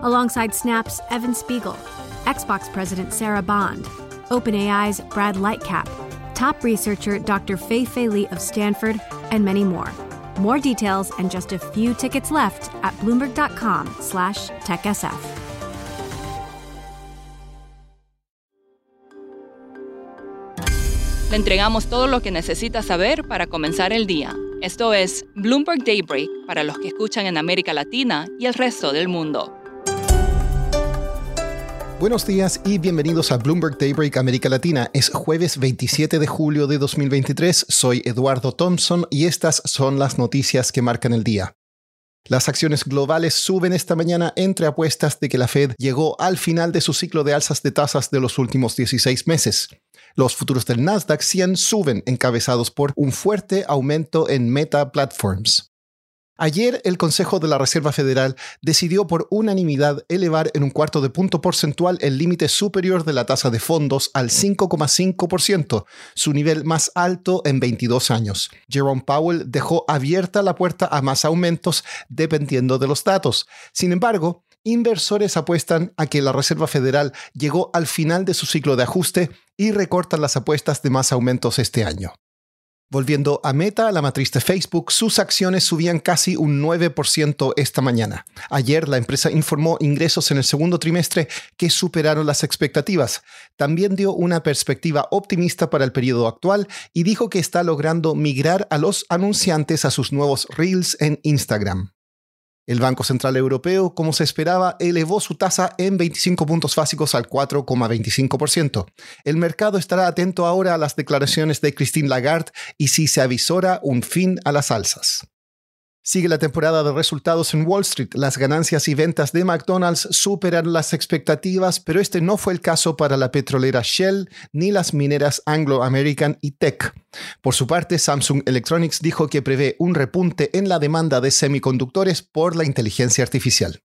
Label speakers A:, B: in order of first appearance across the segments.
A: alongside Snap's Evan Spiegel, Xbox President Sarah Bond, OpenAI's Brad Lightcap, top researcher Dr. Fei Fei Li of Stanford, and many more. More details and just a few tickets left at bloomberg.com/techsf.
B: Le entregamos todo lo que necesita saber para comenzar el día. Esto es Bloomberg Daybreak para los que escuchan en América Latina y el resto del mundo.
C: Buenos días y bienvenidos a Bloomberg Daybreak América Latina. Es jueves 27 de julio de 2023. Soy Eduardo Thompson y estas son las noticias que marcan el día. Las acciones globales suben esta mañana entre apuestas de que la Fed llegó al final de su ciclo de alzas de tasas de los últimos 16 meses. Los futuros del Nasdaq 100 suben encabezados por un fuerte aumento en Meta Platforms. Ayer el Consejo de la Reserva Federal decidió por unanimidad elevar en un cuarto de punto porcentual el límite superior de la tasa de fondos al 5,5%, su nivel más alto en 22 años. Jerome Powell dejó abierta la puerta a más aumentos dependiendo de los datos. Sin embargo, inversores apuestan a que la Reserva Federal llegó al final de su ciclo de ajuste y recortan las apuestas de más aumentos este año. Volviendo a Meta, la matriz de Facebook, sus acciones subían casi un 9% esta mañana. Ayer la empresa informó ingresos en el segundo trimestre que superaron las expectativas. También dio una perspectiva optimista para el periodo actual y dijo que está logrando migrar a los anunciantes a sus nuevos reels en Instagram. El Banco Central Europeo, como se esperaba, elevó su tasa en 25 puntos básicos al 4,25%. El mercado estará atento ahora a las declaraciones de Christine Lagarde y si se avisora un fin a las alzas. Sigue la temporada de resultados en Wall Street. Las ganancias y ventas de McDonald's superan las expectativas, pero este no fue el caso para la petrolera Shell ni las mineras Anglo American y Tech. Por su parte, Samsung Electronics dijo que prevé un repunte en la demanda de semiconductores por la inteligencia artificial.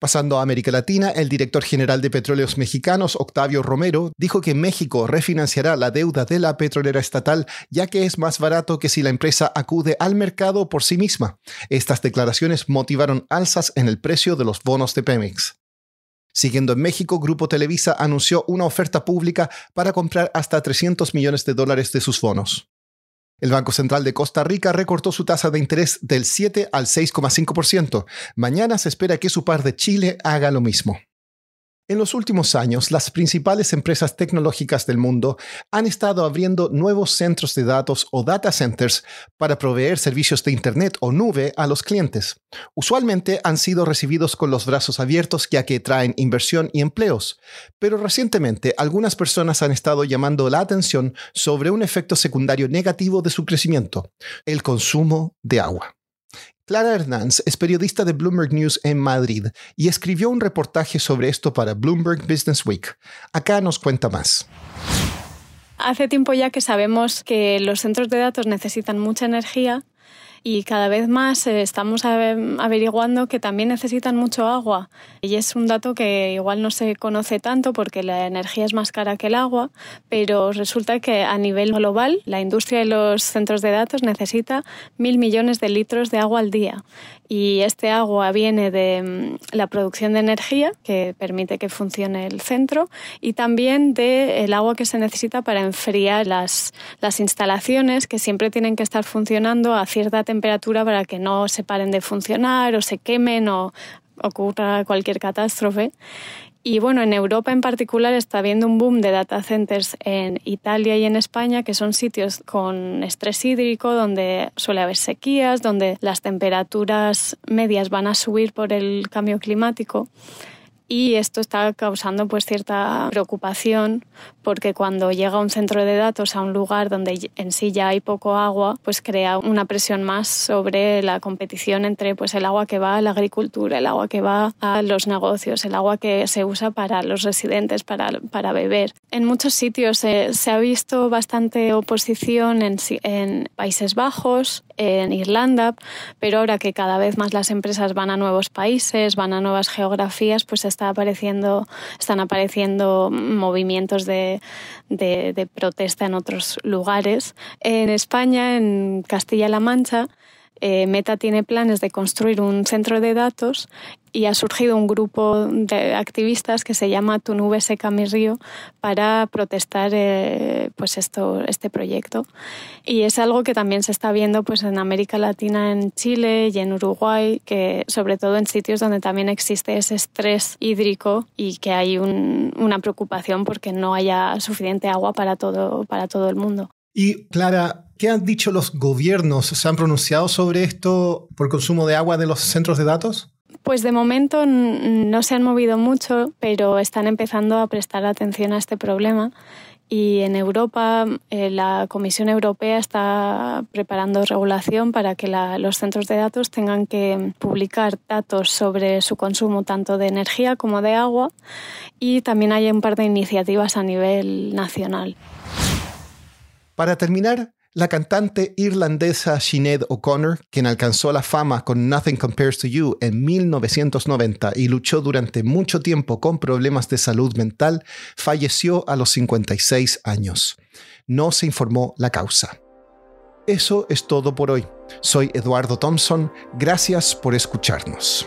C: Pasando a América Latina, el director general de Petróleos Mexicanos, Octavio Romero, dijo que México refinanciará la deuda de la petrolera estatal ya que es más barato que si la empresa acude al mercado por sí misma. Estas declaraciones motivaron alzas en el precio de los bonos de Pemex. Siguiendo en México, Grupo Televisa anunció una oferta pública para comprar hasta 300 millones de dólares de sus bonos. El Banco Central de Costa Rica recortó su tasa de interés del 7 al 6,5%. Mañana se espera que su par de Chile haga lo mismo. En los últimos años, las principales empresas tecnológicas del mundo han estado abriendo nuevos centros de datos o data centers para proveer servicios de Internet o nube a los clientes. Usualmente han sido recibidos con los brazos abiertos ya que traen inversión y empleos, pero recientemente algunas personas han estado llamando la atención sobre un efecto secundario negativo de su crecimiento, el consumo de agua. Clara Hernández es periodista de Bloomberg News en Madrid y escribió un reportaje sobre esto para Bloomberg Business Week. Acá nos cuenta más.
D: Hace tiempo ya que sabemos que los centros de datos necesitan mucha energía y cada vez más eh, estamos averiguando que también necesitan mucho agua. Y es un dato que igual no se conoce tanto porque la energía es más cara que el agua, pero resulta que a nivel global la industria de los centros de datos necesita mil millones de litros de agua al día y este agua viene de mm, la producción de energía que permite que funcione el centro y también del agua que se necesita para enfriar las, las instalaciones que siempre tienen que estar funcionando a cierta temperatura para que no se paren de funcionar o se quemen o ocurra cualquier catástrofe. Y bueno, en Europa en particular está habiendo un boom de data centers en Italia y en España, que son sitios con estrés hídrico, donde suele haber sequías, donde las temperaturas medias van a subir por el cambio climático. Y esto está causando pues cierta preocupación porque cuando llega un centro de datos a un lugar donde en sí ya hay poco agua, pues crea una presión más sobre la competición entre pues el agua que va a la agricultura, el agua que va a los negocios, el agua que se usa para los residentes, para, para beber. En muchos sitios se ha visto bastante oposición en, en Países Bajos, en Irlanda, pero ahora que cada vez más las empresas van a nuevos países, van a nuevas geografías, pues está apareciendo, están apareciendo movimientos de, de protesta en otros lugares. En España, en Castilla-La Mancha, eh, Meta tiene planes de construir un centro de datos y ha surgido un grupo de activistas que se llama Tu nube seca mi río para protestar eh, pues esto, este proyecto. Y es algo que también se está viendo pues en América Latina, en Chile y en Uruguay, que sobre todo en sitios donde también existe ese estrés hídrico y que hay una preocupación porque no haya suficiente agua para todo, para todo el mundo.
C: Y Clara, ¿qué han dicho los gobiernos? ¿Se han pronunciado sobre esto por consumo de agua de los centros de datos?
D: Pues de momento no se han movido mucho, pero están empezando a prestar atención a este problema. Y en Europa, eh, la Comisión Europea está preparando regulación para que los centros de datos tengan que publicar datos sobre su consumo tanto de energía como de agua. Y también hay un par de iniciativas a nivel nacional.
C: Para terminar, la cantante irlandesa Sinead O'Connor, quien alcanzó la fama con Nothing Compares to You en 1990 y luchó durante mucho tiempo con problemas de salud mental, falleció a los 56 años. No se informó la causa. Eso es todo por hoy. Soy Eduardo Thompson. Gracias por escucharnos.